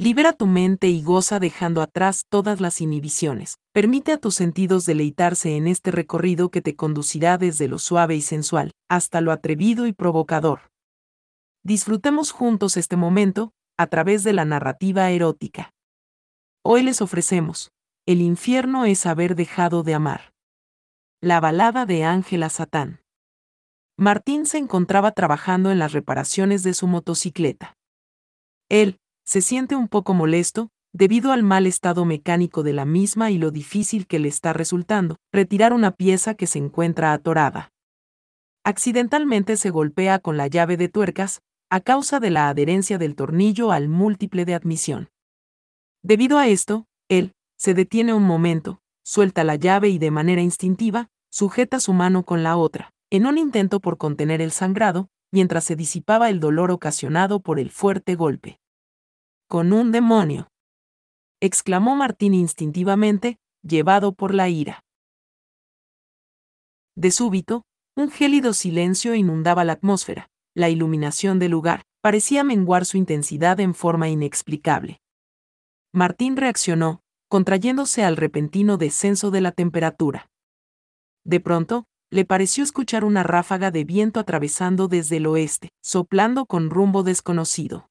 Libera tu mente y goza dejando atrás todas las inhibiciones. Permite a tus sentidos deleitarse en este recorrido que te conducirá desde lo suave y sensual hasta lo atrevido y provocador. Disfrutemos juntos este momento a través de la narrativa erótica. Hoy les ofrecemos, El infierno es haber dejado de amar. La balada de Ángela Satán. Martín se encontraba trabajando en las reparaciones de su motocicleta. Él, se siente un poco molesto, debido al mal estado mecánico de la misma y lo difícil que le está resultando retirar una pieza que se encuentra atorada. Accidentalmente se golpea con la llave de tuercas, a causa de la adherencia del tornillo al múltiple de admisión. Debido a esto, él, se detiene un momento, suelta la llave y de manera instintiva, sujeta su mano con la otra, en un intento por contener el sangrado, mientras se disipaba el dolor ocasionado por el fuerte golpe. Con un demonio. exclamó Martín instintivamente, llevado por la ira. De súbito, un gélido silencio inundaba la atmósfera, la iluminación del lugar parecía menguar su intensidad en forma inexplicable. Martín reaccionó, contrayéndose al repentino descenso de la temperatura. De pronto, le pareció escuchar una ráfaga de viento atravesando desde el oeste, soplando con rumbo desconocido.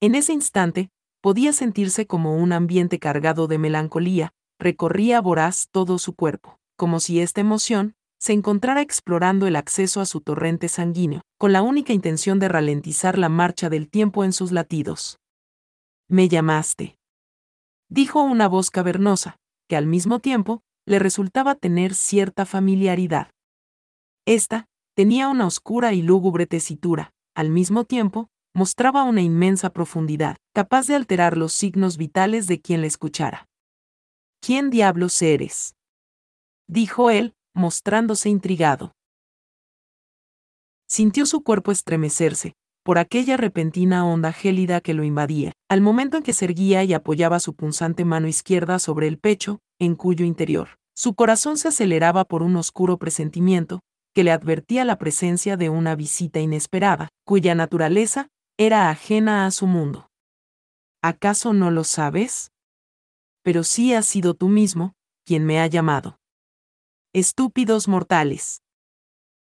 En ese instante, podía sentirse como un ambiente cargado de melancolía, recorría voraz todo su cuerpo, como si esta emoción se encontrara explorando el acceso a su torrente sanguíneo, con la única intención de ralentizar la marcha del tiempo en sus latidos. Me llamaste. Dijo una voz cavernosa, que al mismo tiempo le resultaba tener cierta familiaridad. Esta tenía una oscura y lúgubre tesitura, al mismo tiempo, mostraba una inmensa profundidad, capaz de alterar los signos vitales de quien la escuchara. ¿Quién diablos eres? dijo él, mostrándose intrigado. Sintió su cuerpo estremecerse, por aquella repentina onda gélida que lo invadía, al momento en que se erguía y apoyaba su punzante mano izquierda sobre el pecho, en cuyo interior, su corazón se aceleraba por un oscuro presentimiento, que le advertía la presencia de una visita inesperada, cuya naturaleza era ajena a su mundo. ¿Acaso no lo sabes? Pero sí has sido tú mismo, quien me ha llamado. Estúpidos mortales.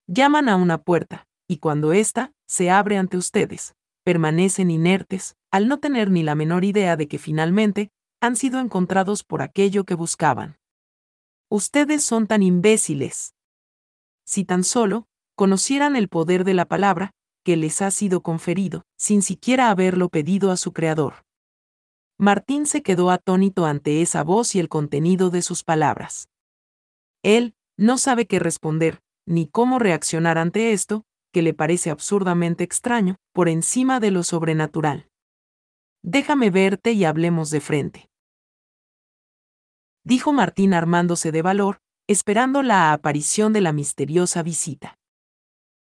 Llaman a una puerta, y cuando ésta se abre ante ustedes, permanecen inertes, al no tener ni la menor idea de que finalmente han sido encontrados por aquello que buscaban. Ustedes son tan imbéciles. Si tan solo conocieran el poder de la palabra, que les ha sido conferido, sin siquiera haberlo pedido a su creador. Martín se quedó atónito ante esa voz y el contenido de sus palabras. Él no sabe qué responder, ni cómo reaccionar ante esto, que le parece absurdamente extraño, por encima de lo sobrenatural. Déjame verte y hablemos de frente. Dijo Martín armándose de valor, esperando la aparición de la misteriosa visita.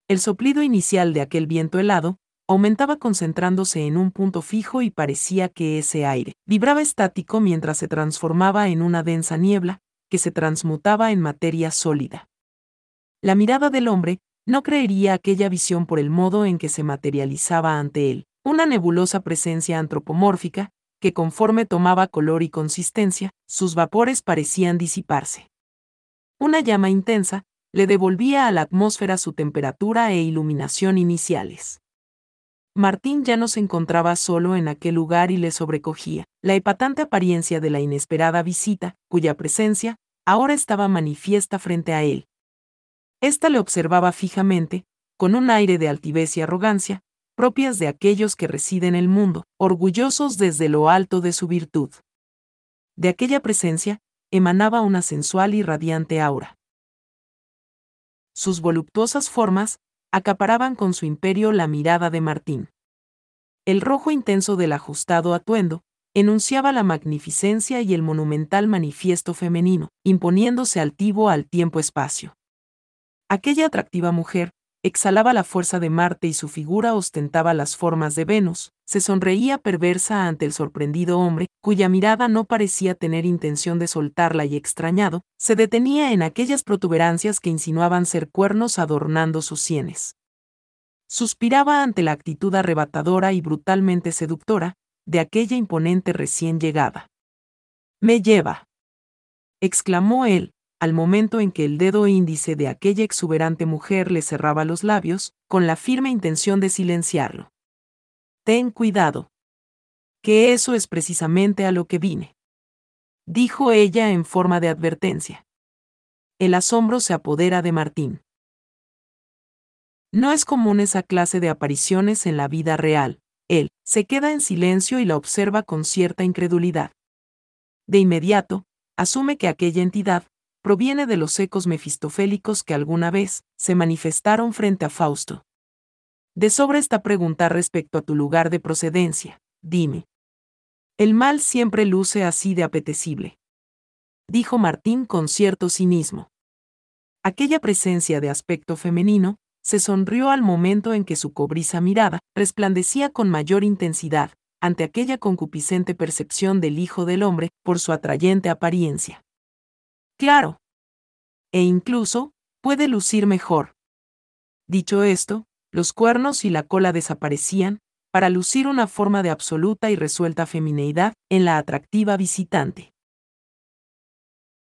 El soplido inicial de aquel viento helado aumentaba concentrándose en un punto fijo y parecía que ese aire vibraba estático mientras se transformaba en una densa niebla, que se transmutaba en materia sólida. La mirada del hombre no creería aquella visión por el modo en que se materializaba ante él, una nebulosa presencia antropomórfica, que conforme tomaba color y consistencia, sus vapores parecían disiparse. Una llama intensa, le devolvía a la atmósfera su temperatura e iluminación iniciales. Martín ya no se encontraba solo en aquel lugar y le sobrecogía la epatante apariencia de la inesperada visita, cuya presencia ahora estaba manifiesta frente a él. Esta le observaba fijamente, con un aire de altivez y arrogancia, propias de aquellos que residen en el mundo, orgullosos desde lo alto de su virtud. De aquella presencia emanaba una sensual y radiante aura sus voluptuosas formas, acaparaban con su imperio la mirada de Martín. El rojo intenso del ajustado atuendo, enunciaba la magnificencia y el monumental manifiesto femenino, imponiéndose altivo al tiempo-espacio. Aquella atractiva mujer, exhalaba la fuerza de Marte y su figura ostentaba las formas de Venus, se sonreía perversa ante el sorprendido hombre, cuya mirada no parecía tener intención de soltarla y extrañado, se detenía en aquellas protuberancias que insinuaban ser cuernos adornando sus sienes. Suspiraba ante la actitud arrebatadora y brutalmente seductora, de aquella imponente recién llegada. Me lleva. exclamó él, al momento en que el dedo índice de aquella exuberante mujer le cerraba los labios, con la firme intención de silenciarlo. Ten cuidado. Que eso es precisamente a lo que vine. Dijo ella en forma de advertencia. El asombro se apodera de Martín. No es común esa clase de apariciones en la vida real. Él se queda en silencio y la observa con cierta incredulidad. De inmediato, asume que aquella entidad proviene de los ecos mefistofélicos que alguna vez se manifestaron frente a Fausto. De sobra está preguntar respecto a tu lugar de procedencia, dime. El mal siempre luce así de apetecible. Dijo Martín con cierto cinismo. Aquella presencia de aspecto femenino se sonrió al momento en que su cobriza mirada resplandecía con mayor intensidad ante aquella concupiscente percepción del Hijo del Hombre por su atrayente apariencia. Claro. E incluso, puede lucir mejor. Dicho esto, los cuernos y la cola desaparecían, para lucir una forma de absoluta y resuelta femineidad en la atractiva visitante.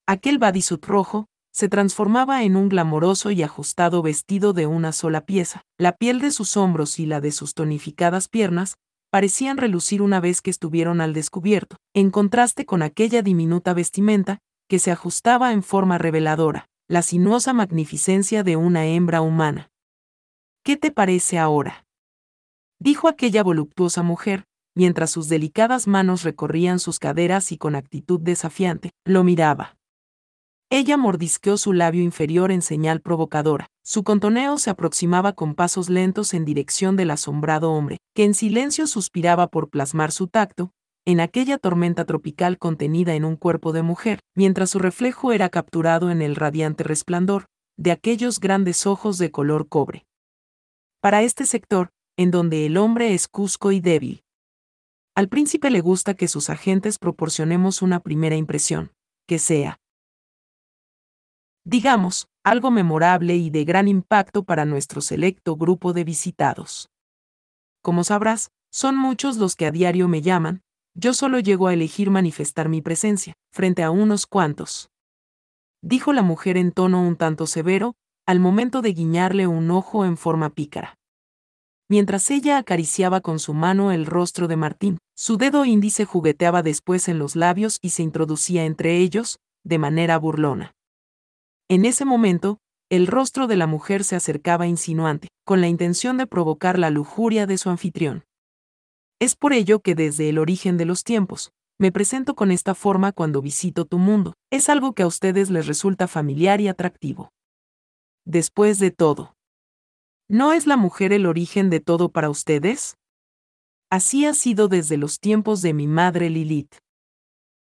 Aquel bodysuit rojo se transformaba en un glamoroso y ajustado vestido de una sola pieza. La piel de sus hombros y la de sus tonificadas piernas parecían relucir una vez que estuvieron al descubierto, en contraste con aquella diminuta vestimenta que se ajustaba en forma reveladora, la sinuosa magnificencia de una hembra humana. ¿Qué te parece ahora? dijo aquella voluptuosa mujer, mientras sus delicadas manos recorrían sus caderas y con actitud desafiante, lo miraba. Ella mordisqueó su labio inferior en señal provocadora. Su contoneo se aproximaba con pasos lentos en dirección del asombrado hombre, que en silencio suspiraba por plasmar su tacto, en aquella tormenta tropical contenida en un cuerpo de mujer, mientras su reflejo era capturado en el radiante resplandor de aquellos grandes ojos de color cobre. Para este sector, en donde el hombre es cusco y débil. Al príncipe le gusta que sus agentes proporcionemos una primera impresión, que sea, digamos, algo memorable y de gran impacto para nuestro selecto grupo de visitados. Como sabrás, son muchos los que a diario me llaman, yo solo llego a elegir manifestar mi presencia, frente a unos cuantos. Dijo la mujer en tono un tanto severo, al momento de guiñarle un ojo en forma pícara. Mientras ella acariciaba con su mano el rostro de Martín, su dedo índice jugueteaba después en los labios y se introducía entre ellos, de manera burlona. En ese momento, el rostro de la mujer se acercaba insinuante, con la intención de provocar la lujuria de su anfitrión. Es por ello que desde el origen de los tiempos, me presento con esta forma cuando visito tu mundo. Es algo que a ustedes les resulta familiar y atractivo. Después de todo, ¿no es la mujer el origen de todo para ustedes? Así ha sido desde los tiempos de mi madre Lilith.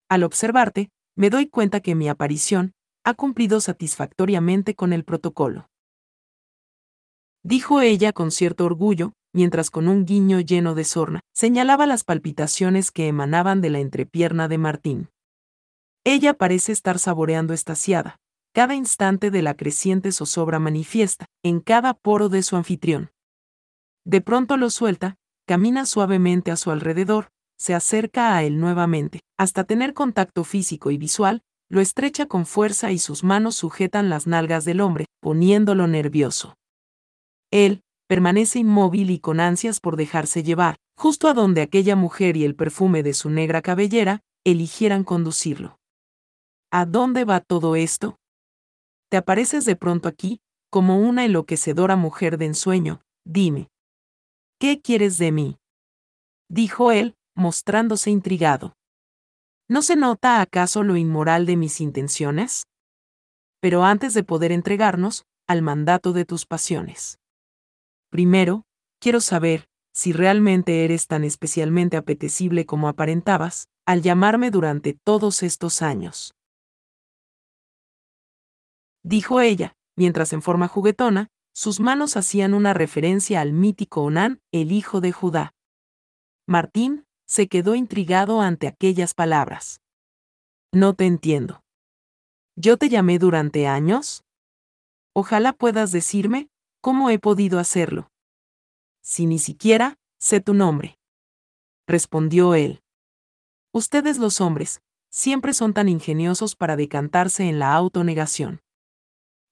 Al observarte, me doy cuenta que mi aparición ha cumplido satisfactoriamente con el protocolo. Dijo ella con cierto orgullo, mientras con un guiño lleno de sorna, señalaba las palpitaciones que emanaban de la entrepierna de Martín. Ella parece estar saboreando estaciada, cada instante de la creciente zozobra manifiesta, en cada poro de su anfitrión. De pronto lo suelta, camina suavemente a su alrededor, se acerca a él nuevamente, hasta tener contacto físico y visual, lo estrecha con fuerza y sus manos sujetan las nalgas del hombre, poniéndolo nervioso. Él, permanece inmóvil y con ansias por dejarse llevar, justo a donde aquella mujer y el perfume de su negra cabellera eligieran conducirlo. ¿A dónde va todo esto? Te apareces de pronto aquí, como una enloquecedora mujer de ensueño, dime. ¿Qué quieres de mí? Dijo él, mostrándose intrigado. ¿No se nota acaso lo inmoral de mis intenciones? Pero antes de poder entregarnos al mandato de tus pasiones. Primero, quiero saber si realmente eres tan especialmente apetecible como aparentabas, al llamarme durante todos estos años. Dijo ella, mientras en forma juguetona, sus manos hacían una referencia al mítico Onán, el hijo de Judá. Martín se quedó intrigado ante aquellas palabras. No te entiendo. ¿Yo te llamé durante años? Ojalá puedas decirme ¿Cómo he podido hacerlo? Si ni siquiera sé tu nombre. respondió él. Ustedes los hombres, siempre son tan ingeniosos para decantarse en la autonegación.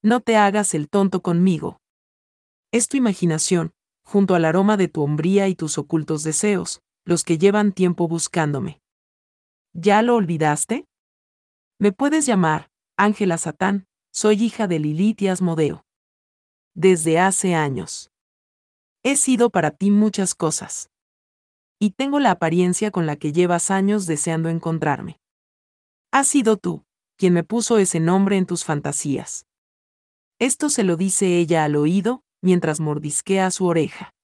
No te hagas el tonto conmigo. Es tu imaginación, junto al aroma de tu hombría y tus ocultos deseos, los que llevan tiempo buscándome. ¿Ya lo olvidaste? Me puedes llamar, Ángela Satán, soy hija de Lilith y Asmodeo. Desde hace años. He sido para ti muchas cosas. Y tengo la apariencia con la que llevas años deseando encontrarme. Has sido tú, quien me puso ese nombre en tus fantasías. Esto se lo dice ella al oído, mientras mordisquea su oreja.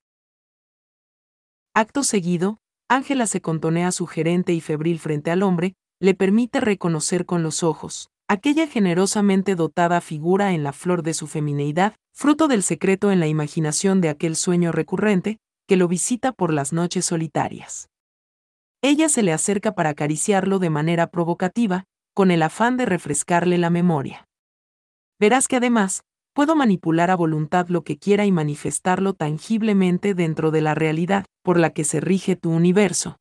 Acto seguido, Ángela se contonea sugerente y febril frente al hombre, le permite reconocer con los ojos, aquella generosamente dotada figura en la flor de su femineidad, fruto del secreto en la imaginación de aquel sueño recurrente, que lo visita por las noches solitarias. Ella se le acerca para acariciarlo de manera provocativa, con el afán de refrescarle la memoria. Verás que además, puedo manipular a voluntad lo que quiera y manifestarlo tangiblemente dentro de la realidad, por la que se rige tu universo.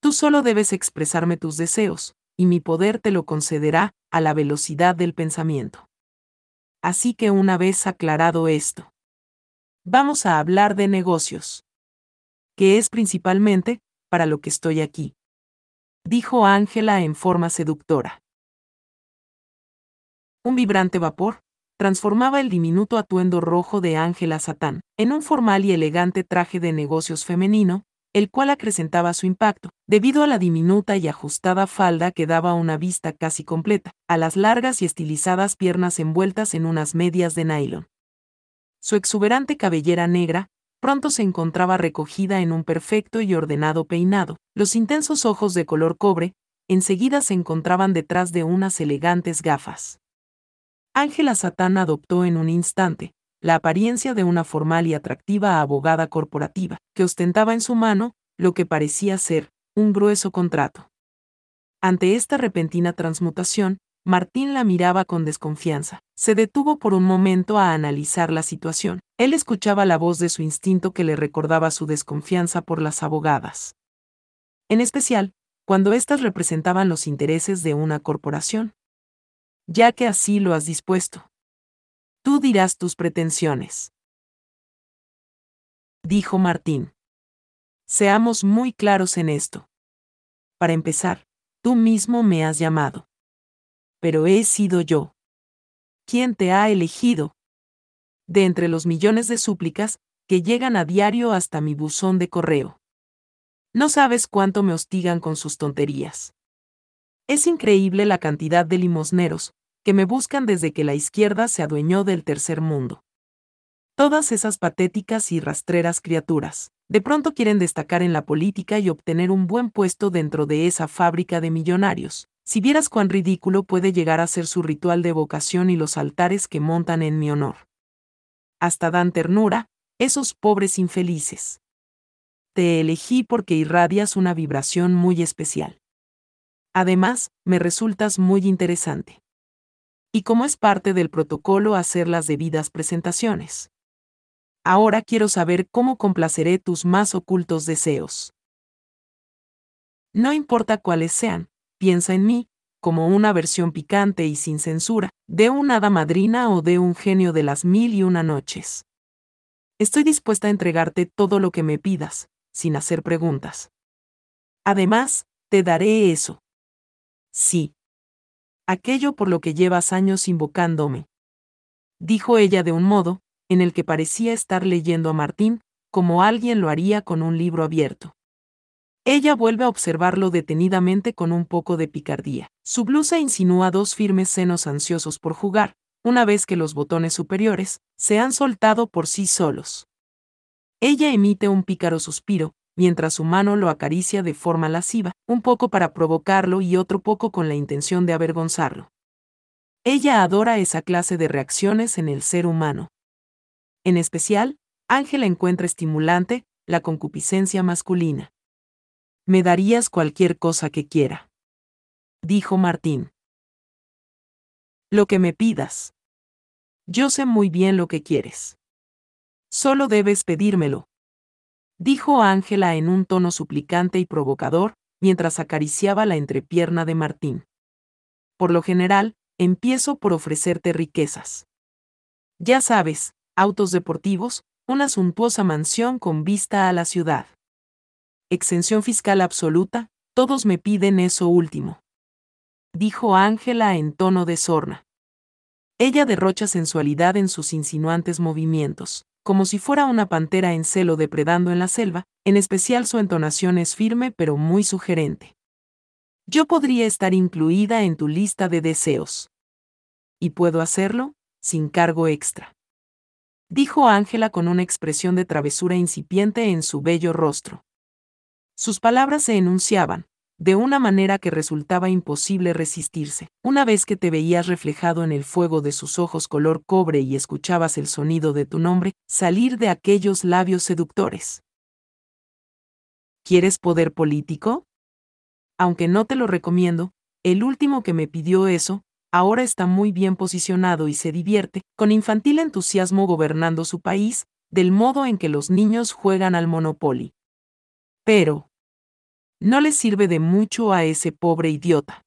Tú solo debes expresarme tus deseos, y mi poder te lo concederá a la velocidad del pensamiento. Así que una vez aclarado esto, vamos a hablar de negocios. Que es principalmente, para lo que estoy aquí. Dijo Ángela en forma seductora. Un vibrante vapor, transformaba el diminuto atuendo rojo de Ángela Satán en un formal y elegante traje de negocios femenino, el cual acrecentaba su impacto, debido a la diminuta y ajustada falda que daba una vista casi completa, a las largas y estilizadas piernas envueltas en unas medias de nylon. Su exuberante cabellera negra, pronto se encontraba recogida en un perfecto y ordenado peinado. Los intensos ojos de color cobre, enseguida se encontraban detrás de unas elegantes gafas. Ángela Satán adoptó en un instante, la apariencia de una formal y atractiva abogada corporativa, que ostentaba en su mano, lo que parecía ser, un grueso contrato. Ante esta repentina transmutación, Martín la miraba con desconfianza. Se detuvo por un momento a analizar la situación. Él escuchaba la voz de su instinto que le recordaba su desconfianza por las abogadas. En especial, cuando éstas representaban los intereses de una corporación. Ya que así lo has dispuesto. Tú dirás tus pretensiones. Dijo Martín. Seamos muy claros en esto. Para empezar, tú mismo me has llamado. Pero he sido yo. ¿Quién te ha elegido? De entre los millones de súplicas que llegan a diario hasta mi buzón de correo. No sabes cuánto me hostigan con sus tonterías. Es increíble la cantidad de limosneros, que me buscan desde que la izquierda se adueñó del tercer mundo. Todas esas patéticas y rastreras criaturas, de pronto quieren destacar en la política y obtener un buen puesto dentro de esa fábrica de millonarios. Si vieras cuán ridículo puede llegar a ser su ritual de vocación y los altares que montan en mi honor. Hasta dan ternura, esos pobres infelices. Te elegí porque irradias una vibración muy especial. Además, me resultas muy interesante y como es parte del protocolo hacer las debidas presentaciones. Ahora quiero saber cómo complaceré tus más ocultos deseos. No importa cuáles sean, piensa en mí, como una versión picante y sin censura, de un hada madrina o de un genio de las mil y una noches. Estoy dispuesta a entregarte todo lo que me pidas, sin hacer preguntas. Además, te daré eso. Sí, aquello por lo que llevas años invocándome. Dijo ella de un modo, en el que parecía estar leyendo a Martín, como alguien lo haría con un libro abierto. Ella vuelve a observarlo detenidamente con un poco de picardía. Su blusa insinúa dos firmes senos ansiosos por jugar, una vez que los botones superiores se han soltado por sí solos. Ella emite un pícaro suspiro, mientras su mano lo acaricia de forma lasciva, un poco para provocarlo y otro poco con la intención de avergonzarlo. Ella adora esa clase de reacciones en el ser humano. En especial, Ángela encuentra estimulante la concupiscencia masculina. Me darías cualquier cosa que quiera. Dijo Martín. Lo que me pidas. Yo sé muy bien lo que quieres. Solo debes pedírmelo, Dijo Ángela en un tono suplicante y provocador, mientras acariciaba la entrepierna de Martín. Por lo general, empiezo por ofrecerte riquezas. Ya sabes, autos deportivos, una suntuosa mansión con vista a la ciudad. Exención fiscal absoluta, todos me piden eso último. Dijo Ángela en tono de sorna. Ella derrocha sensualidad en sus insinuantes movimientos, como si fuera una pantera en celo depredando en la selva, en especial su entonación es firme pero muy sugerente. Yo podría estar incluida en tu lista de deseos. Y puedo hacerlo, sin cargo extra. Dijo Ángela con una expresión de travesura incipiente en su bello rostro. Sus palabras se enunciaban, de una manera que resultaba imposible resistirse. Una vez que te veías reflejado en el fuego de sus ojos color cobre y escuchabas el sonido de tu nombre salir de aquellos labios seductores. ¿Quieres poder político? Aunque no te lo recomiendo, el último que me pidió eso, ahora está muy bien posicionado y se divierte, con infantil entusiasmo gobernando su país, del modo en que los niños juegan al Monopoly. Pero, no le sirve de mucho a ese pobre idiota.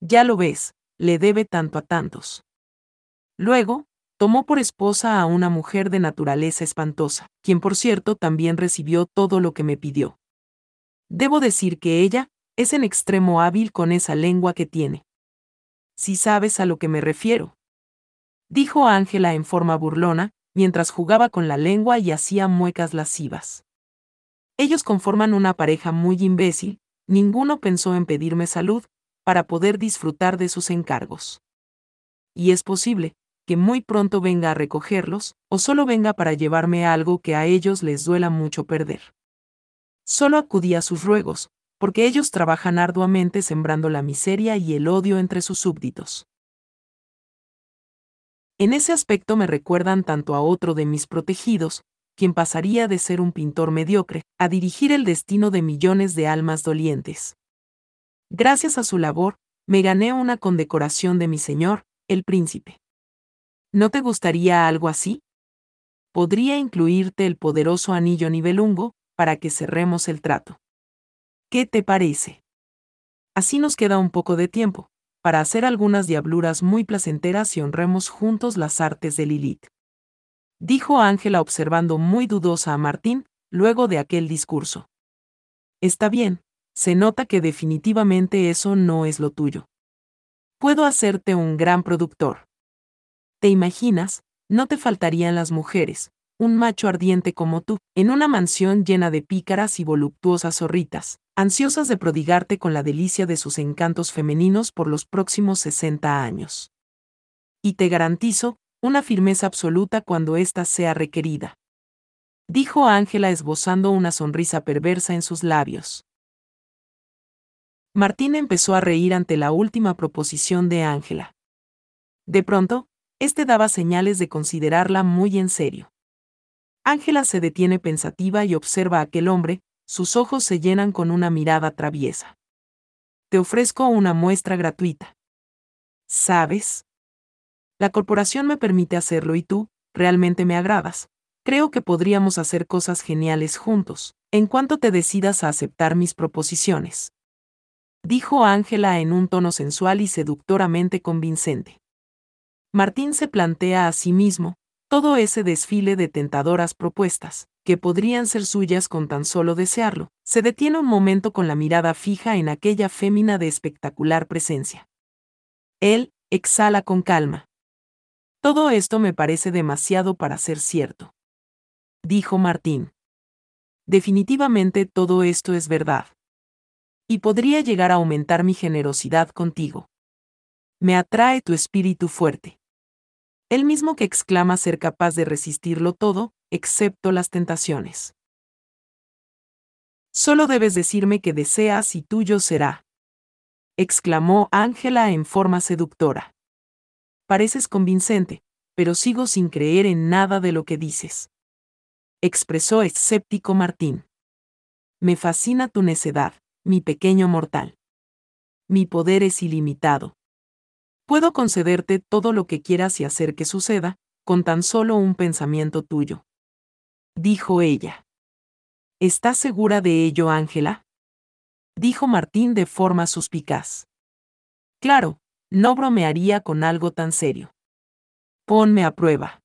Ya lo ves, le debe tanto a tantos. Luego, tomó por esposa a una mujer de naturaleza espantosa, quien por cierto también recibió todo lo que me pidió. Debo decir que ella es en extremo hábil con esa lengua que tiene. Si sabes a lo que me refiero. Dijo Ángela en forma burlona, mientras jugaba con la lengua y hacía muecas lascivas. Ellos conforman una pareja muy imbécil, ninguno pensó en pedirme salud, para poder disfrutar de sus encargos. Y es posible, que muy pronto venga a recogerlos, o solo venga para llevarme algo que a ellos les duela mucho perder. Solo acudí a sus ruegos, porque ellos trabajan arduamente sembrando la miseria y el odio entre sus súbditos. En ese aspecto me recuerdan tanto a otro de mis protegidos, quien pasaría de ser un pintor mediocre a dirigir el destino de millones de almas dolientes. Gracias a su labor, me gané una condecoración de mi señor, el príncipe. ¿No te gustaría algo así? Podría incluirte el poderoso anillo nivelungo, para que cerremos el trato. ¿Qué te parece? Así nos queda un poco de tiempo, para hacer algunas diabluras muy placenteras y honremos juntos las artes de Lilith dijo Ángela observando muy dudosa a Martín, luego de aquel discurso. Está bien, se nota que definitivamente eso no es lo tuyo. Puedo hacerte un gran productor. ¿Te imaginas? No te faltarían las mujeres, un macho ardiente como tú, en una mansión llena de pícaras y voluptuosas zorritas, ansiosas de prodigarte con la delicia de sus encantos femeninos por los próximos 60 años. Y te garantizo una firmeza absoluta cuando ésta sea requerida. Dijo Ángela esbozando una sonrisa perversa en sus labios. Martín empezó a reír ante la última proposición de Ángela. De pronto, este daba señales de considerarla muy en serio. Ángela se detiene pensativa y observa a aquel hombre, sus ojos se llenan con una mirada traviesa. Te ofrezco una muestra gratuita. ¿Sabes? La corporación me permite hacerlo y tú, realmente me agradas. Creo que podríamos hacer cosas geniales juntos, en cuanto te decidas a aceptar mis proposiciones. Dijo Ángela en un tono sensual y seductoramente convincente. Martín se plantea a sí mismo, todo ese desfile de tentadoras propuestas, que podrían ser suyas con tan solo desearlo, se detiene un momento con la mirada fija en aquella fémina de espectacular presencia. Él, exhala con calma. Todo esto me parece demasiado para ser cierto. Dijo Martín. Definitivamente todo esto es verdad. Y podría llegar a aumentar mi generosidad contigo. Me atrae tu espíritu fuerte. El mismo que exclama ser capaz de resistirlo todo, excepto las tentaciones. Solo debes decirme que deseas y tuyo será. exclamó Ángela en forma seductora. Pareces convincente, pero sigo sin creer en nada de lo que dices. Expresó escéptico Martín. Me fascina tu necedad, mi pequeño mortal. Mi poder es ilimitado. Puedo concederte todo lo que quieras y hacer que suceda, con tan solo un pensamiento tuyo. Dijo ella. ¿Estás segura de ello, Ángela? Dijo Martín de forma suspicaz. Claro, no bromearía con algo tan serio. Ponme a prueba.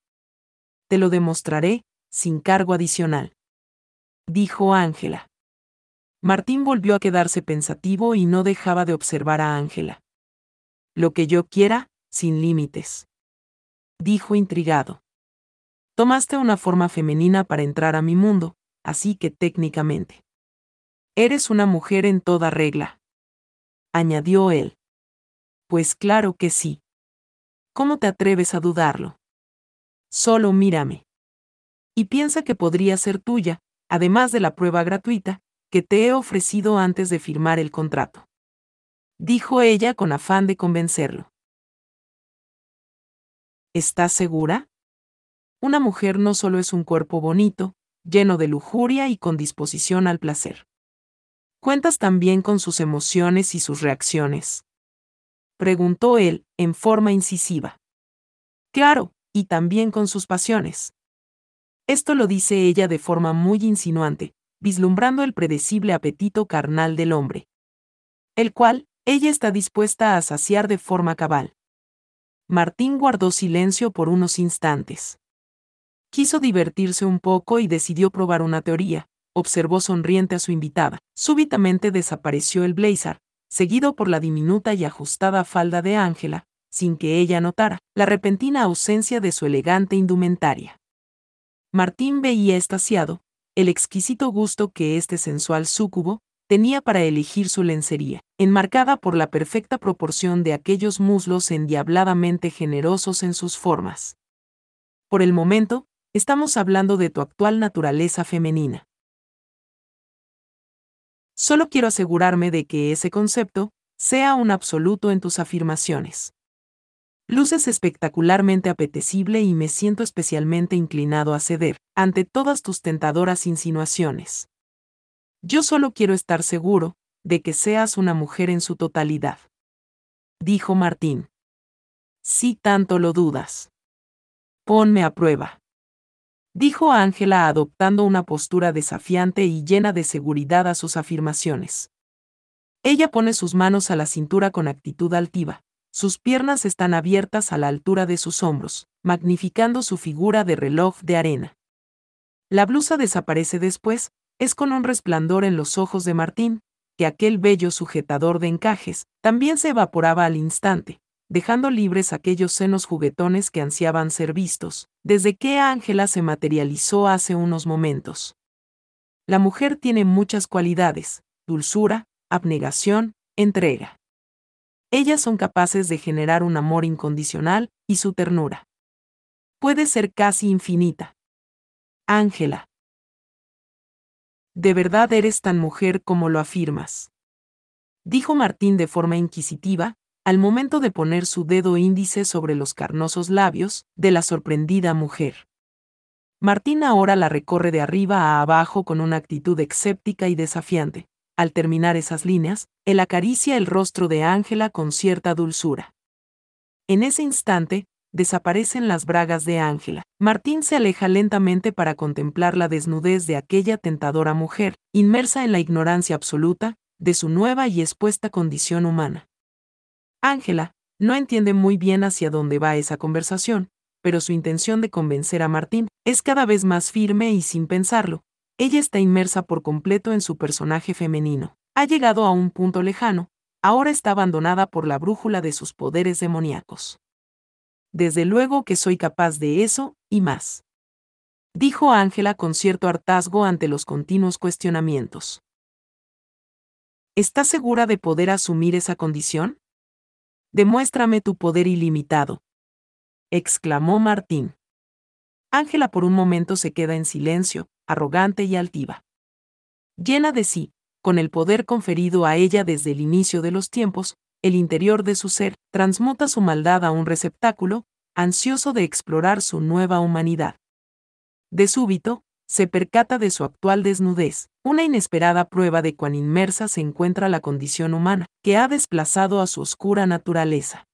Te lo demostraré, sin cargo adicional. Dijo Ángela. Martín volvió a quedarse pensativo y no dejaba de observar a Ángela. Lo que yo quiera, sin límites. Dijo intrigado. Tomaste una forma femenina para entrar a mi mundo, así que técnicamente. Eres una mujer en toda regla. Añadió él. Pues claro que sí. ¿Cómo te atreves a dudarlo? Solo mírame. Y piensa que podría ser tuya, además de la prueba gratuita, que te he ofrecido antes de firmar el contrato. Dijo ella con afán de convencerlo. ¿Estás segura? Una mujer no solo es un cuerpo bonito, lleno de lujuria y con disposición al placer. Cuentas también con sus emociones y sus reacciones. Preguntó él, en forma incisiva. Claro, y también con sus pasiones. Esto lo dice ella de forma muy insinuante, vislumbrando el predecible apetito carnal del hombre. El cual, ella está dispuesta a saciar de forma cabal. Martín guardó silencio por unos instantes. Quiso divertirse un poco y decidió probar una teoría. Observó sonriente a su invitada. Súbitamente desapareció el blazer, seguido por la diminuta y ajustada falda de Ángela, sin que ella notara la repentina ausencia de su elegante indumentaria. Martín veía estasiado el exquisito gusto que este sensual súcubo tenía para elegir su lencería, enmarcada por la perfecta proporción de aquellos muslos endiabladamente generosos en sus formas. Por el momento, estamos hablando de tu actual naturaleza femenina. Solo quiero asegurarme de que ese concepto sea un absoluto en tus afirmaciones. Luces espectacularmente apetecible y me siento especialmente inclinado a ceder ante todas tus tentadoras insinuaciones. Yo solo quiero estar seguro de que seas una mujer en su totalidad. Dijo Martín. Si tanto lo dudas. Ponme a prueba. Dijo Ángela adoptando una postura desafiante y llena de seguridad a sus afirmaciones. Ella pone sus manos a la cintura con actitud altiva, sus piernas están abiertas a la altura de sus hombros, magnificando su figura de reloj de arena. La blusa desaparece después, es con un resplandor en los ojos de Martín, que aquel bello sujetador de encajes también se evaporaba al instante, dejando libres aquellos senos juguetones que ansiaban ser vistos, desde que Ángela se materializó hace unos momentos. La mujer tiene muchas cualidades, dulzura, abnegación, entrega ellas son capaces de generar un amor incondicional y su ternura. Puede ser casi infinita. Ángela. ¿De verdad eres tan mujer como lo afirmas? Dijo Martín de forma inquisitiva, al momento de poner su dedo índice sobre los carnosos labios de la sorprendida mujer. Martín ahora la recorre de arriba a abajo con una actitud escéptica y desafiante al terminar esas líneas, él acaricia el rostro de Ángela con cierta dulzura. En ese instante, desaparecen las bragas de Ángela. Martín se aleja lentamente para contemplar la desnudez de aquella tentadora mujer, inmersa en la ignorancia absoluta de su nueva y expuesta condición humana. Ángela, no entiende muy bien hacia dónde va esa conversación, pero su intención de convencer a Martín es cada vez más firme y sin pensarlo, ella está inmersa por completo en su personaje femenino. Ha llegado a un punto lejano, ahora está abandonada por la brújula de sus poderes demoníacos. Desde luego que soy capaz de eso, y más. Dijo Ángela con cierto hartazgo ante los continuos cuestionamientos. ¿Estás segura de poder asumir esa condición? Demuéstrame tu poder ilimitado. exclamó Martín. Ángela por un momento se queda en silencio, arrogante y altiva. Llena de sí, con el poder conferido a ella desde el inicio de los tiempos, el interior de su ser transmuta su maldad a un receptáculo, ansioso de explorar su nueva humanidad. De súbito, se percata de su actual desnudez, una inesperada prueba de cuán inmersa se encuentra la condición humana, que ha desplazado a su oscura naturaleza.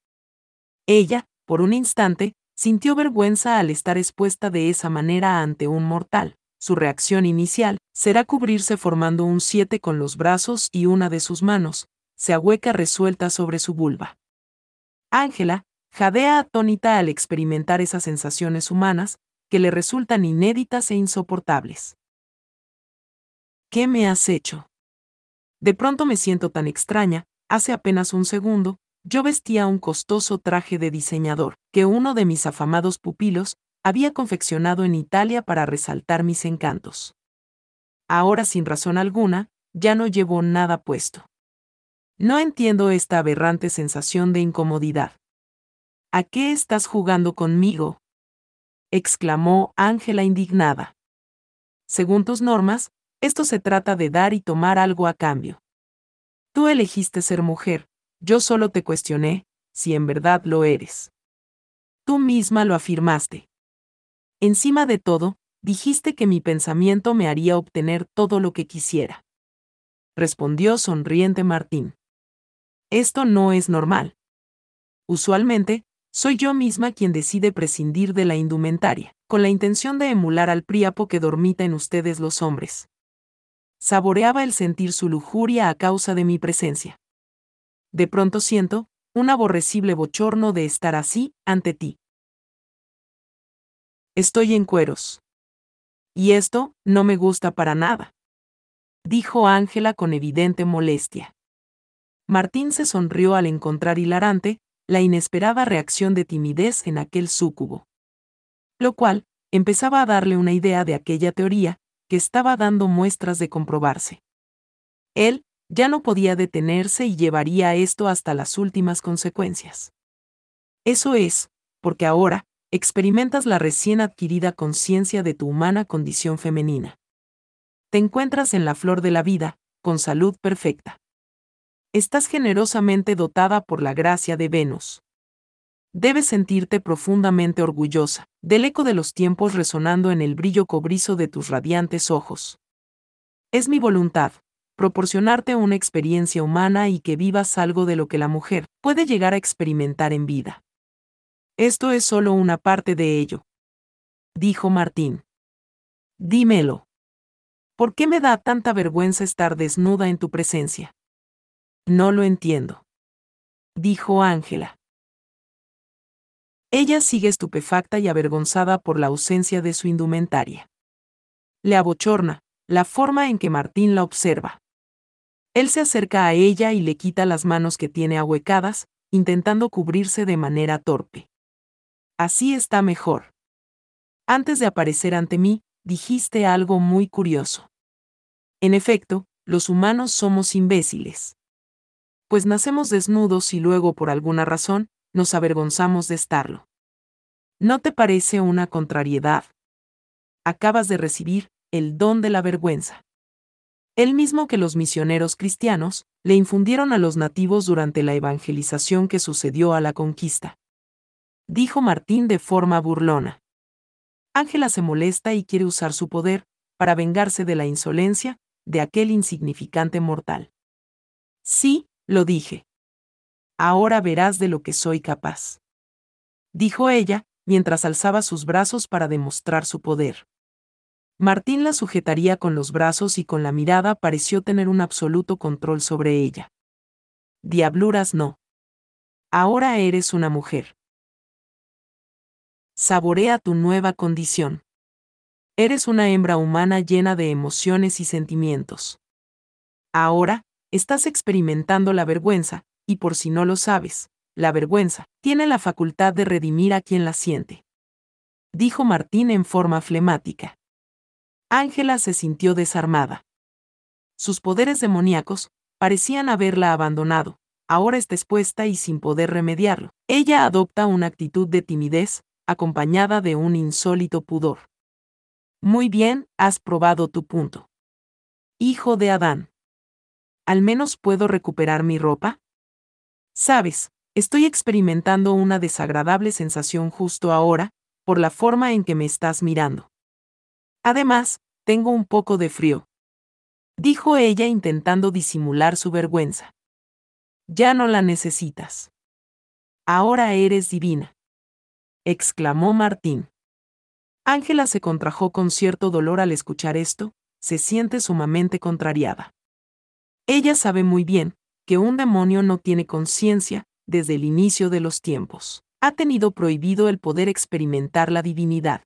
Ella, por un instante, sintió vergüenza al estar expuesta de esa manera ante un mortal, su reacción inicial será cubrirse formando un 7 con los brazos y una de sus manos, se ahueca resuelta sobre su vulva. Ángela, jadea atónita al experimentar esas sensaciones humanas, que le resultan inéditas e insoportables. ¿Qué me has hecho? De pronto me siento tan extraña, hace apenas un segundo, yo vestía un costoso traje de diseñador, que uno de mis afamados pupilos había confeccionado en Italia para resaltar mis encantos. Ahora sin razón alguna, ya no llevo nada puesto. No entiendo esta aberrante sensación de incomodidad. ¿A qué estás jugando conmigo? Exclamó Ángela indignada. Según tus normas, esto se trata de dar y tomar algo a cambio. Tú elegiste ser mujer, yo solo te cuestioné, si en verdad lo eres. Tú misma lo afirmaste. Encima de todo, dijiste que mi pensamiento me haría obtener todo lo que quisiera. Respondió sonriente Martín. Esto no es normal. Usualmente, soy yo misma quien decide prescindir de la indumentaria, con la intención de emular al príapo que dormita en ustedes los hombres. Saboreaba el sentir su lujuria a causa de mi presencia. De pronto siento, un aborrecible bochorno de estar así, ante ti. Estoy en cueros. Y esto, no me gusta para nada. Dijo Ángela con evidente molestia. Martín se sonrió al encontrar hilarante la inesperada reacción de timidez en aquel súcubo. Lo cual, empezaba a darle una idea de aquella teoría, que estaba dando muestras de comprobarse. Él, ya no podía detenerse y llevaría esto hasta las últimas consecuencias. Eso es, porque ahora, experimentas la recién adquirida conciencia de tu humana condición femenina. Te encuentras en la flor de la vida, con salud perfecta. Estás generosamente dotada por la gracia de Venus. Debes sentirte profundamente orgullosa, del eco de los tiempos resonando en el brillo cobrizo de tus radiantes ojos. Es mi voluntad, proporcionarte una experiencia humana y que vivas algo de lo que la mujer puede llegar a experimentar en vida. Esto es solo una parte de ello. Dijo Martín. Dímelo. ¿Por qué me da tanta vergüenza estar desnuda en tu presencia? No lo entiendo. Dijo Ángela. Ella sigue estupefacta y avergonzada por la ausencia de su indumentaria. Le abochorna, la forma en que Martín la observa. Él se acerca a ella y le quita las manos que tiene ahuecadas, intentando cubrirse de manera torpe. Así está mejor. Antes de aparecer ante mí, dijiste algo muy curioso. En efecto, los humanos somos imbéciles. Pues nacemos desnudos y luego por alguna razón, nos avergonzamos de estarlo. ¿No te parece una contrariedad? Acabas de recibir el don de la vergüenza. El mismo que los misioneros cristianos le infundieron a los nativos durante la evangelización que sucedió a la conquista dijo Martín de forma burlona. Ángela se molesta y quiere usar su poder para vengarse de la insolencia de aquel insignificante mortal. Sí, lo dije. Ahora verás de lo que soy capaz. Dijo ella, mientras alzaba sus brazos para demostrar su poder. Martín la sujetaría con los brazos y con la mirada pareció tener un absoluto control sobre ella. Diabluras no. Ahora eres una mujer saborea tu nueva condición. Eres una hembra humana llena de emociones y sentimientos. Ahora, estás experimentando la vergüenza, y por si no lo sabes, la vergüenza tiene la facultad de redimir a quien la siente. Dijo Martín en forma flemática. Ángela se sintió desarmada. Sus poderes demoníacos parecían haberla abandonado, ahora está expuesta y sin poder remediarlo. Ella adopta una actitud de timidez, acompañada de un insólito pudor. Muy bien, has probado tu punto. Hijo de Adán. ¿Al menos puedo recuperar mi ropa? Sabes, estoy experimentando una desagradable sensación justo ahora, por la forma en que me estás mirando. Además, tengo un poco de frío. Dijo ella intentando disimular su vergüenza. Ya no la necesitas. Ahora eres divina exclamó Martín. Ángela se contrajo con cierto dolor al escuchar esto, se siente sumamente contrariada. Ella sabe muy bien que un demonio no tiene conciencia desde el inicio de los tiempos. Ha tenido prohibido el poder experimentar la divinidad.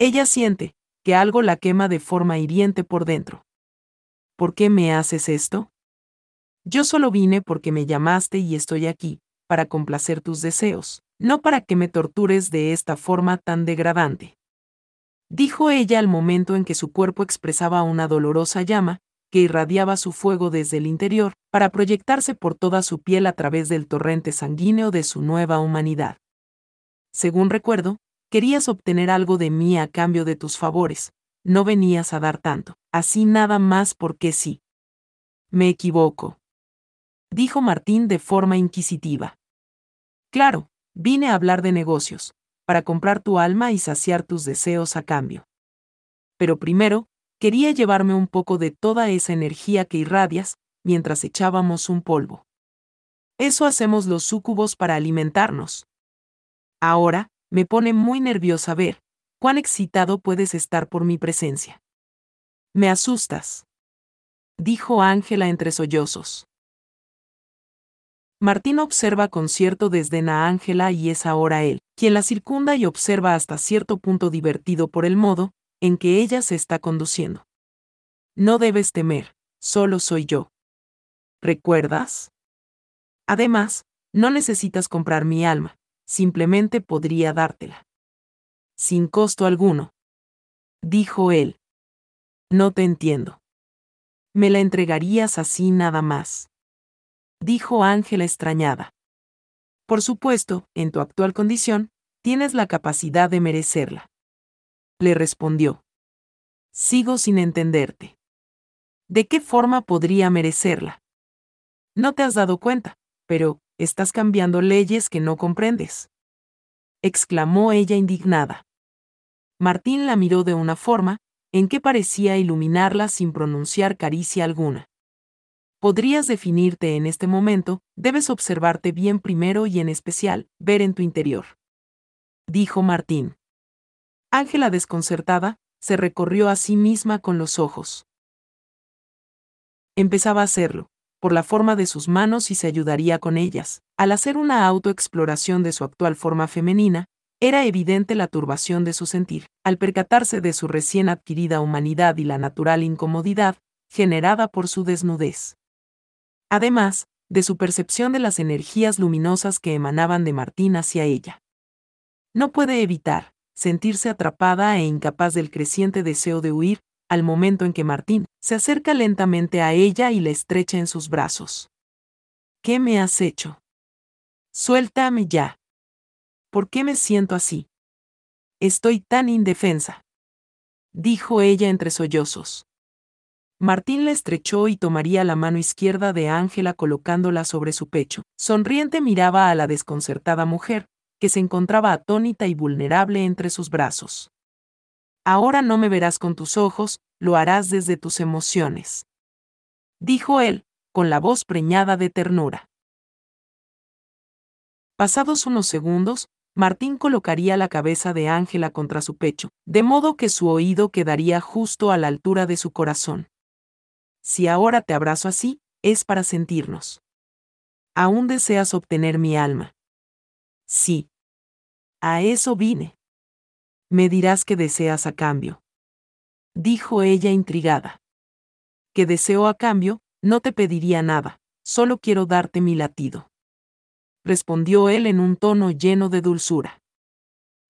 Ella siente que algo la quema de forma hiriente por dentro. ¿Por qué me haces esto? Yo solo vine porque me llamaste y estoy aquí, para complacer tus deseos, no para que me tortures de esta forma tan degradante. Dijo ella al momento en que su cuerpo expresaba una dolorosa llama, que irradiaba su fuego desde el interior, para proyectarse por toda su piel a través del torrente sanguíneo de su nueva humanidad. Según recuerdo, querías obtener algo de mí a cambio de tus favores, no venías a dar tanto, así nada más porque sí. Me equivoco. Dijo Martín de forma inquisitiva. Claro, vine a hablar de negocios, para comprar tu alma y saciar tus deseos a cambio. Pero primero, quería llevarme un poco de toda esa energía que irradias, mientras echábamos un polvo. Eso hacemos los súcubos para alimentarnos. Ahora, me pone muy nerviosa ver cuán excitado puedes estar por mi presencia. Me asustas. Dijo Ángela entre sollozos. Martín observa con cierto desdén a Ángela y es ahora él, quien la circunda y observa hasta cierto punto divertido por el modo en que ella se está conduciendo. No debes temer, solo soy yo. ¿Recuerdas? Además, no necesitas comprar mi alma, simplemente podría dártela. Sin costo alguno. Dijo él. No te entiendo. Me la entregarías así nada más. Dijo Ángela extrañada. Por supuesto, en tu actual condición, tienes la capacidad de merecerla. Le respondió. Sigo sin entenderte. ¿De qué forma podría merecerla? No te has dado cuenta, pero, estás cambiando leyes que no comprendes. exclamó ella indignada. Martín la miró de una forma, en que parecía iluminarla sin pronunciar caricia alguna. Podrías definirte en este momento, debes observarte bien primero y en especial, ver en tu interior. Dijo Martín. Ángela desconcertada, se recorrió a sí misma con los ojos. Empezaba a hacerlo, por la forma de sus manos y se ayudaría con ellas. Al hacer una autoexploración de su actual forma femenina, era evidente la turbación de su sentir, al percatarse de su recién adquirida humanidad y la natural incomodidad generada por su desnudez. Además, de su percepción de las energías luminosas que emanaban de Martín hacia ella. No puede evitar sentirse atrapada e incapaz del creciente deseo de huir, al momento en que Martín se acerca lentamente a ella y la estrecha en sus brazos. ¿Qué me has hecho? Suéltame ya. ¿Por qué me siento así? Estoy tan indefensa. Dijo ella entre sollozos. Martín la estrechó y tomaría la mano izquierda de Ángela colocándola sobre su pecho. Sonriente miraba a la desconcertada mujer, que se encontraba atónita y vulnerable entre sus brazos. Ahora no me verás con tus ojos, lo harás desde tus emociones. Dijo él, con la voz preñada de ternura. Pasados unos segundos, Martín colocaría la cabeza de Ángela contra su pecho, de modo que su oído quedaría justo a la altura de su corazón. Si ahora te abrazo así, es para sentirnos. ¿Aún deseas obtener mi alma? Sí. A eso vine me dirás que deseas a cambio. Dijo ella intrigada. Que deseo a cambio, no te pediría nada, solo quiero darte mi latido. Respondió él en un tono lleno de dulzura.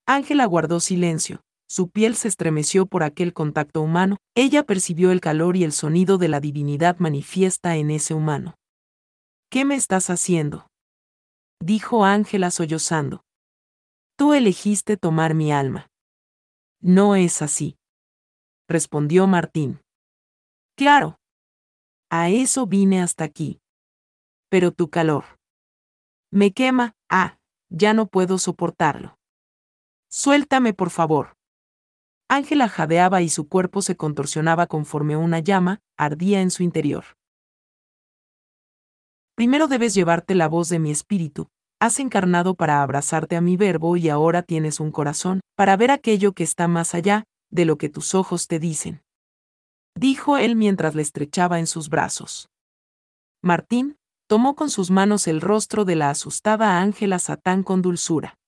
Ángela guardó silencio, su piel se estremeció por aquel contacto humano, ella percibió el calor y el sonido de la divinidad manifiesta en ese humano. ¿Qué me estás haciendo? Dijo Ángela sollozando. Tú elegiste tomar mi alma. No es así. Respondió Martín. Claro. A eso vine hasta aquí. Pero tu calor. Me quema, ah, ya no puedo soportarlo. Suéltame, por favor. Ángela jadeaba y su cuerpo se contorsionaba conforme una llama ardía en su interior. Primero debes llevarte la voz de mi espíritu, has encarnado para abrazarte a mi verbo y ahora tienes un corazón, para ver aquello que está más allá de lo que tus ojos te dicen. Dijo él mientras le estrechaba en sus brazos. Martín, tomó con sus manos el rostro de la asustada Ángela Satán con dulzura.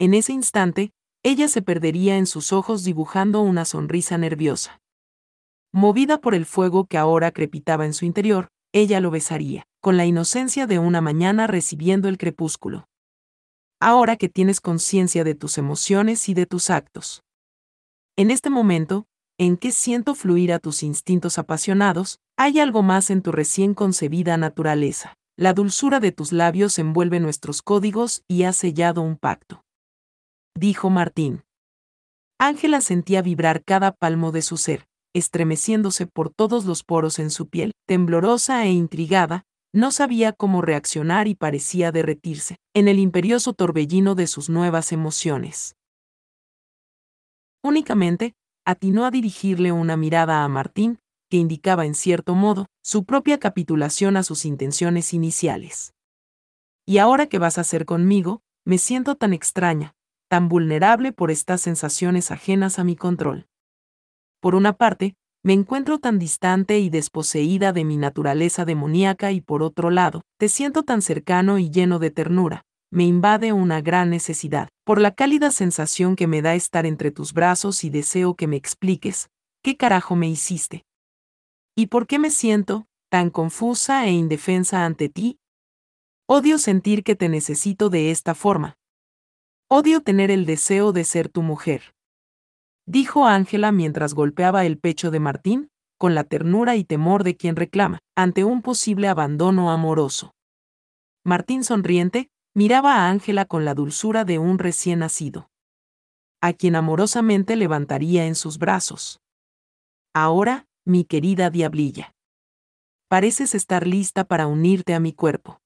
En ese instante, ella se perdería en sus ojos dibujando una sonrisa nerviosa. Movida por el fuego que ahora crepitaba en su interior, ella lo besaría, con la inocencia de una mañana recibiendo el crepúsculo. Ahora que tienes conciencia de tus emociones y de tus actos. En este momento, en que siento fluir a tus instintos apasionados, hay algo más en tu recién concebida naturaleza. La dulzura de tus labios envuelve nuestros códigos y ha sellado un pacto. Dijo Martín. Ángela sentía vibrar cada palmo de su ser, estremeciéndose por todos los poros en su piel, temblorosa e intrigada, no sabía cómo reaccionar y parecía derretirse, en el imperioso torbellino de sus nuevas emociones. Únicamente, atinó a dirigirle una mirada a Martín, que indicaba en cierto modo su propia capitulación a sus intenciones iniciales. Y ahora que vas a hacer conmigo, me siento tan extraña, tan vulnerable por estas sensaciones ajenas a mi control. Por una parte, me encuentro tan distante y desposeída de mi naturaleza demoníaca y por otro lado, te siento tan cercano y lleno de ternura. Me invade una gran necesidad, por la cálida sensación que me da estar entre tus brazos y deseo que me expliques, ¿qué carajo me hiciste? ¿Y por qué me siento tan confusa e indefensa ante ti? Odio sentir que te necesito de esta forma. Odio tener el deseo de ser tu mujer dijo Ángela mientras golpeaba el pecho de Martín, con la ternura y temor de quien reclama, ante un posible abandono amoroso. Martín sonriente, miraba a Ángela con la dulzura de un recién nacido. A quien amorosamente levantaría en sus brazos. Ahora, mi querida diablilla. Pareces estar lista para unirte a mi cuerpo.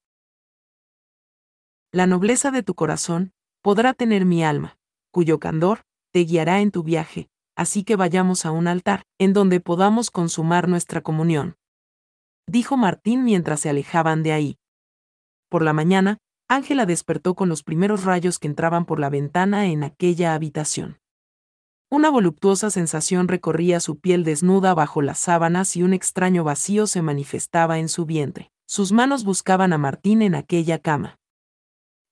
La nobleza de tu corazón podrá tener mi alma, cuyo candor, te guiará en tu viaje, así que vayamos a un altar, en donde podamos consumar nuestra comunión. Dijo Martín mientras se alejaban de ahí. Por la mañana, Ángela despertó con los primeros rayos que entraban por la ventana en aquella habitación. Una voluptuosa sensación recorría su piel desnuda bajo las sábanas y un extraño vacío se manifestaba en su vientre. Sus manos buscaban a Martín en aquella cama.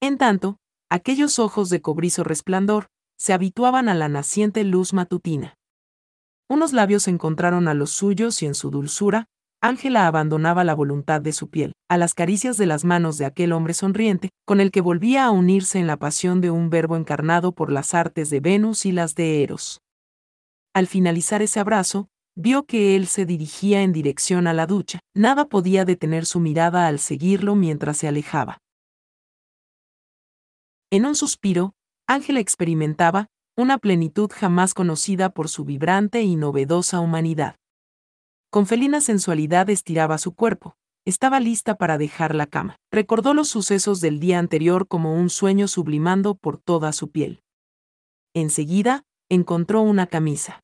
En tanto, aquellos ojos de cobrizo resplandor, se habituaban a la naciente luz matutina. Unos labios encontraron a los suyos y en su dulzura, Ángela abandonaba la voluntad de su piel, a las caricias de las manos de aquel hombre sonriente, con el que volvía a unirse en la pasión de un verbo encarnado por las artes de Venus y las de Eros. Al finalizar ese abrazo, vio que él se dirigía en dirección a la ducha, nada podía detener su mirada al seguirlo mientras se alejaba. En un suspiro, Ángela experimentaba una plenitud jamás conocida por su vibrante y novedosa humanidad. Con felina sensualidad estiraba su cuerpo, estaba lista para dejar la cama. Recordó los sucesos del día anterior como un sueño sublimando por toda su piel. Enseguida, encontró una camisa.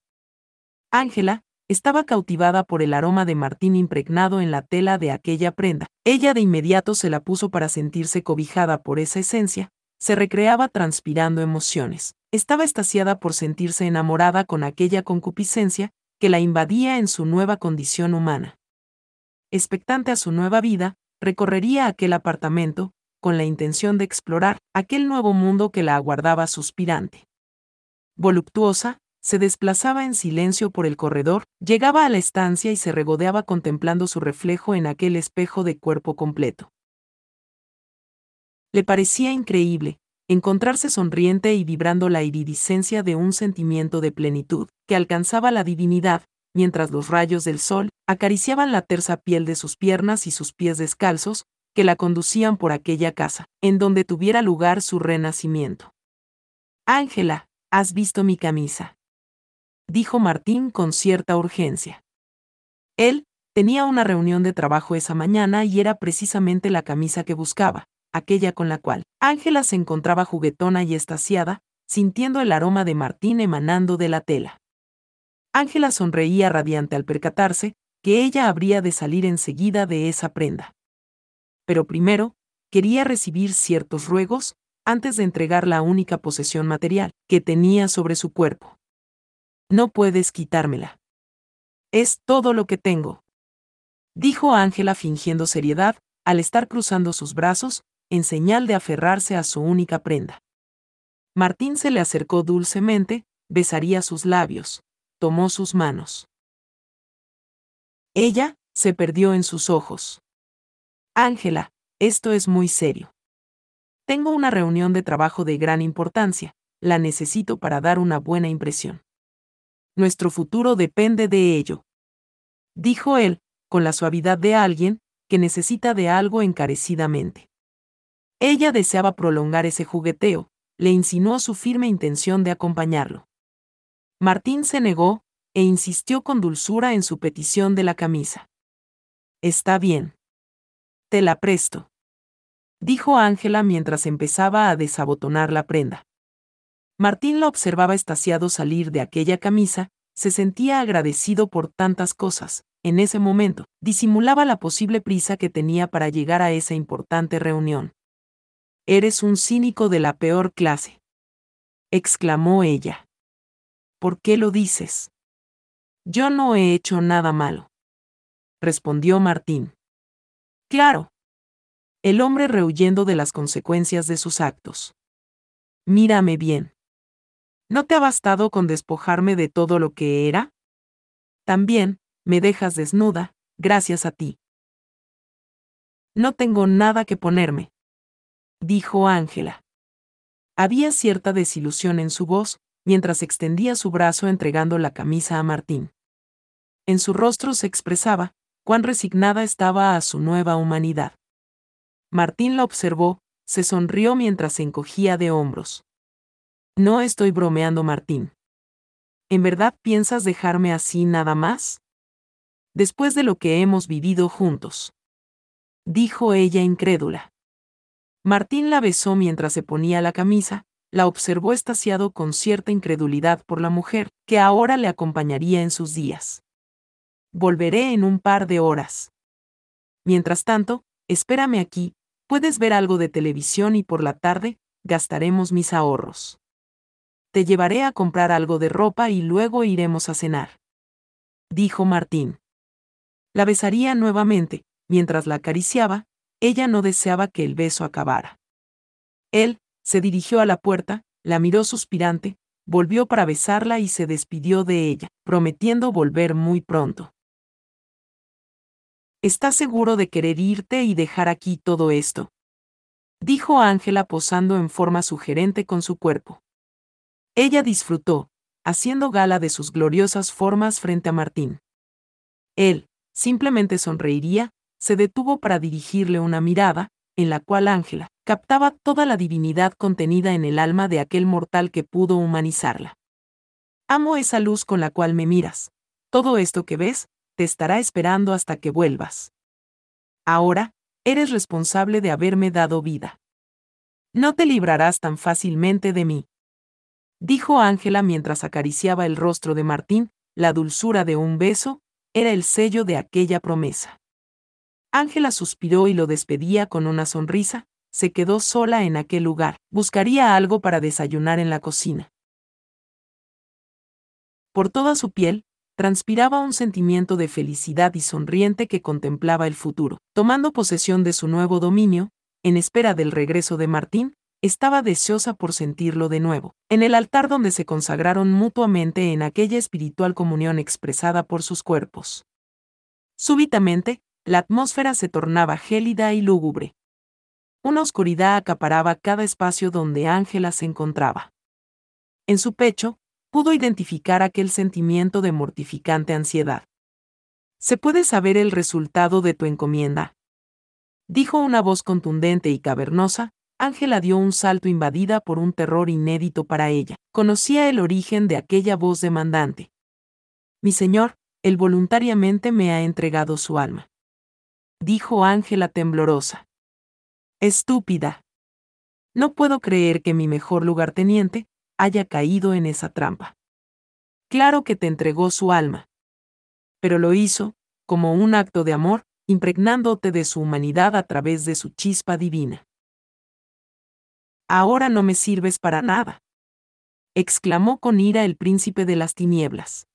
Ángela, estaba cautivada por el aroma de Martín impregnado en la tela de aquella prenda. Ella de inmediato se la puso para sentirse cobijada por esa esencia, se recreaba transpirando emociones. Estaba estasiada por sentirse enamorada con aquella concupiscencia que la invadía en su nueva condición humana. Expectante a su nueva vida, recorrería aquel apartamento, con la intención de explorar aquel nuevo mundo que la aguardaba suspirante. Voluptuosa, se desplazaba en silencio por el corredor, llegaba a la estancia y se regodeaba contemplando su reflejo en aquel espejo de cuerpo completo. Le parecía increíble, encontrarse sonriente y vibrando la iridiscencia de un sentimiento de plenitud, que alcanzaba la divinidad, mientras los rayos del sol acariciaban la tersa piel de sus piernas y sus pies descalzos, que la conducían por aquella casa, en donde tuviera lugar su renacimiento. Ángela, ¿has visto mi camisa? dijo Martín con cierta urgencia. Él, tenía una reunión de trabajo esa mañana y era precisamente la camisa que buscaba, aquella con la cual Ángela se encontraba juguetona y estasiada, sintiendo el aroma de Martín emanando de la tela. Ángela sonreía radiante al percatarse que ella habría de salir enseguida de esa prenda. Pero primero, quería recibir ciertos ruegos antes de entregar la única posesión material que tenía sobre su cuerpo. No puedes quitármela. Es todo lo que tengo. Dijo Ángela fingiendo seriedad, al estar cruzando sus brazos, en señal de aferrarse a su única prenda. Martín se le acercó dulcemente, besaría sus labios, tomó sus manos. Ella se perdió en sus ojos. Ángela, esto es muy serio. Tengo una reunión de trabajo de gran importancia, la necesito para dar una buena impresión. Nuestro futuro depende de ello. Dijo él, con la suavidad de alguien que necesita de algo encarecidamente. Ella deseaba prolongar ese jugueteo, le insinuó su firme intención de acompañarlo. Martín se negó, e insistió con dulzura en su petición de la camisa. Está bien. Te la presto. Dijo Ángela mientras empezaba a desabotonar la prenda. Martín la observaba estaciado salir de aquella camisa, se sentía agradecido por tantas cosas. En ese momento, disimulaba la posible prisa que tenía para llegar a esa importante reunión. Eres un cínico de la peor clase. exclamó ella. ¿Por qué lo dices? Yo no he hecho nada malo. Respondió Martín. Claro. El hombre rehuyendo de las consecuencias de sus actos. Mírame bien. ¿No te ha bastado con despojarme de todo lo que era? También, me dejas desnuda, gracias a ti. No tengo nada que ponerme dijo Ángela. Había cierta desilusión en su voz, mientras extendía su brazo entregando la camisa a Martín. En su rostro se expresaba, cuán resignada estaba a su nueva humanidad. Martín la observó, se sonrió mientras se encogía de hombros. No estoy bromeando, Martín. ¿En verdad piensas dejarme así nada más? Después de lo que hemos vivido juntos. Dijo ella incrédula. Martín la besó mientras se ponía la camisa, la observó estaciado con cierta incredulidad por la mujer, que ahora le acompañaría en sus días. Volveré en un par de horas. Mientras tanto, espérame aquí, puedes ver algo de televisión y por la tarde, gastaremos mis ahorros. Te llevaré a comprar algo de ropa y luego iremos a cenar. Dijo Martín. La besaría nuevamente, mientras la acariciaba, ella no deseaba que el beso acabara. Él, se dirigió a la puerta, la miró suspirante, volvió para besarla y se despidió de ella, prometiendo volver muy pronto. ¿Estás seguro de querer irte y dejar aquí todo esto? Dijo Ángela posando en forma sugerente con su cuerpo. Ella disfrutó, haciendo gala de sus gloriosas formas frente a Martín. Él, simplemente sonreiría, se detuvo para dirigirle una mirada, en la cual Ángela captaba toda la divinidad contenida en el alma de aquel mortal que pudo humanizarla. Amo esa luz con la cual me miras. Todo esto que ves, te estará esperando hasta que vuelvas. Ahora, eres responsable de haberme dado vida. No te librarás tan fácilmente de mí. Dijo Ángela mientras acariciaba el rostro de Martín, la dulzura de un beso, era el sello de aquella promesa. Ángela suspiró y lo despedía con una sonrisa, se quedó sola en aquel lugar, buscaría algo para desayunar en la cocina. Por toda su piel, transpiraba un sentimiento de felicidad y sonriente que contemplaba el futuro. Tomando posesión de su nuevo dominio, en espera del regreso de Martín, estaba deseosa por sentirlo de nuevo, en el altar donde se consagraron mutuamente en aquella espiritual comunión expresada por sus cuerpos. Súbitamente, la atmósfera se tornaba gélida y lúgubre. Una oscuridad acaparaba cada espacio donde Ángela se encontraba. En su pecho, pudo identificar aquel sentimiento de mortificante ansiedad. ¿Se puede saber el resultado de tu encomienda? Dijo una voz contundente y cavernosa, Ángela dio un salto invadida por un terror inédito para ella. Conocía el origen de aquella voz demandante. Mi señor, él voluntariamente me ha entregado su alma dijo Ángela temblorosa. Estúpida. No puedo creer que mi mejor lugarteniente haya caído en esa trampa. Claro que te entregó su alma. Pero lo hizo, como un acto de amor, impregnándote de su humanidad a través de su chispa divina. Ahora no me sirves para nada. exclamó con ira el príncipe de las tinieblas.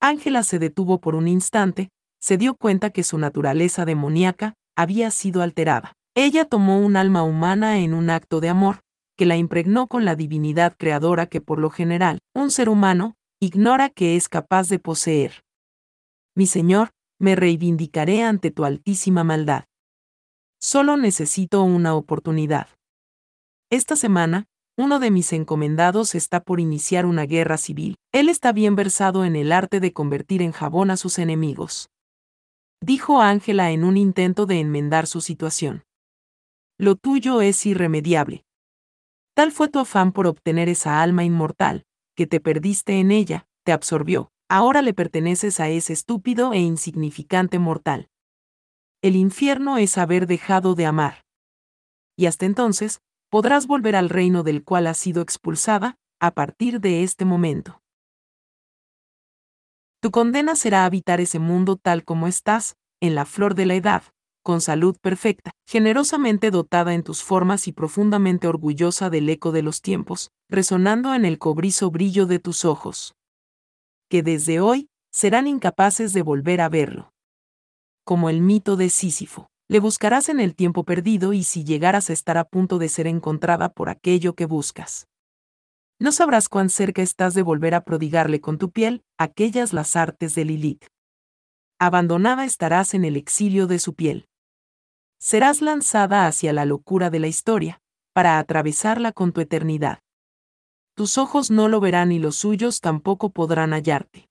Ángela se detuvo por un instante, se dio cuenta que su naturaleza demoníaca había sido alterada. Ella tomó un alma humana en un acto de amor, que la impregnó con la divinidad creadora que por lo general, un ser humano, ignora que es capaz de poseer. Mi Señor, me reivindicaré ante tu altísima maldad. Solo necesito una oportunidad. Esta semana, uno de mis encomendados está por iniciar una guerra civil. Él está bien versado en el arte de convertir en jabón a sus enemigos. Dijo Ángela en un intento de enmendar su situación. Lo tuyo es irremediable. Tal fue tu afán por obtener esa alma inmortal, que te perdiste en ella, te absorbió. Ahora le perteneces a ese estúpido e insignificante mortal. El infierno es haber dejado de amar. Y hasta entonces, podrás volver al reino del cual has sido expulsada, a partir de este momento. Tu condena será habitar ese mundo tal como estás, en la flor de la edad, con salud perfecta, generosamente dotada en tus formas y profundamente orgullosa del eco de los tiempos, resonando en el cobrizo brillo de tus ojos. Que desde hoy serán incapaces de volver a verlo. Como el mito de Sísifo, le buscarás en el tiempo perdido y si llegaras a estar a punto de ser encontrada por aquello que buscas. No sabrás cuán cerca estás de volver a prodigarle con tu piel aquellas las artes de Lilith. Abandonada estarás en el exilio de su piel serás lanzada hacia la locura de la historia, para atravesarla con tu eternidad. Tus ojos no lo verán y los suyos tampoco podrán hallarte.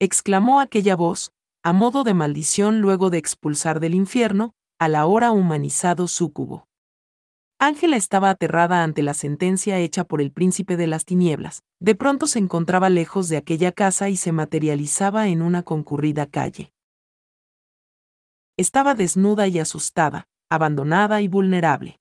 Exclamó aquella voz, a modo de maldición luego de expulsar del infierno, al ahora humanizado súcubo. Ángela estaba aterrada ante la sentencia hecha por el príncipe de las tinieblas. De pronto se encontraba lejos de aquella casa y se materializaba en una concurrida calle. Estaba desnuda y asustada, abandonada y vulnerable.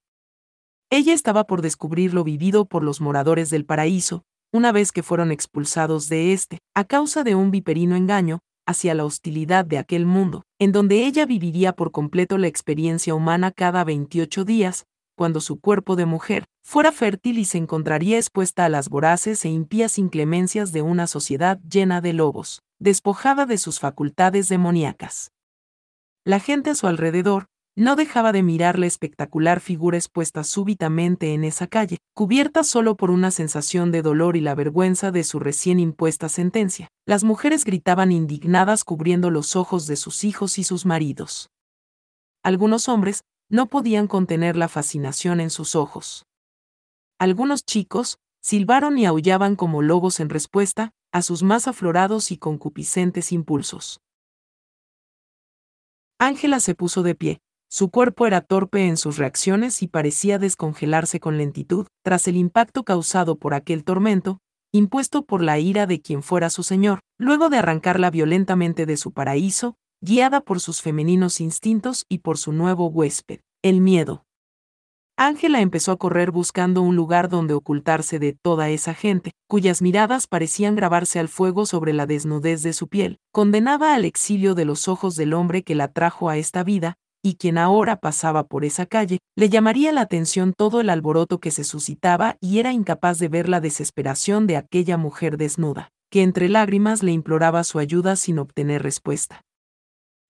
Ella estaba por descubrir lo vivido por los moradores del paraíso, una vez que fueron expulsados de éste, a causa de un viperino engaño, hacia la hostilidad de aquel mundo, en donde ella viviría por completo la experiencia humana cada 28 días, cuando su cuerpo de mujer fuera fértil y se encontraría expuesta a las voraces e impías inclemencias de una sociedad llena de lobos, despojada de sus facultades demoníacas. La gente a su alrededor no dejaba de mirar la espectacular figura expuesta súbitamente en esa calle, cubierta solo por una sensación de dolor y la vergüenza de su recién impuesta sentencia. Las mujeres gritaban indignadas cubriendo los ojos de sus hijos y sus maridos. Algunos hombres no podían contener la fascinación en sus ojos. Algunos chicos silbaron y aullaban como lobos en respuesta a sus más aflorados y concupiscentes impulsos. Ángela se puso de pie. Su cuerpo era torpe en sus reacciones y parecía descongelarse con lentitud, tras el impacto causado por aquel tormento, impuesto por la ira de quien fuera su señor, luego de arrancarla violentamente de su paraíso, guiada por sus femeninos instintos y por su nuevo huésped, el miedo. Ángela empezó a correr buscando un lugar donde ocultarse de toda esa gente, cuyas miradas parecían grabarse al fuego sobre la desnudez de su piel, condenada al exilio de los ojos del hombre que la trajo a esta vida, y quien ahora pasaba por esa calle, le llamaría la atención todo el alboroto que se suscitaba y era incapaz de ver la desesperación de aquella mujer desnuda, que entre lágrimas le imploraba su ayuda sin obtener respuesta.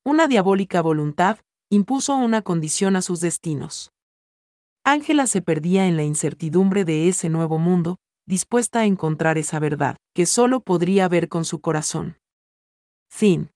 Una diabólica voluntad impuso una condición a sus destinos. Ángela se perdía en la incertidumbre de ese nuevo mundo, dispuesta a encontrar esa verdad, que solo podría ver con su corazón. Fin.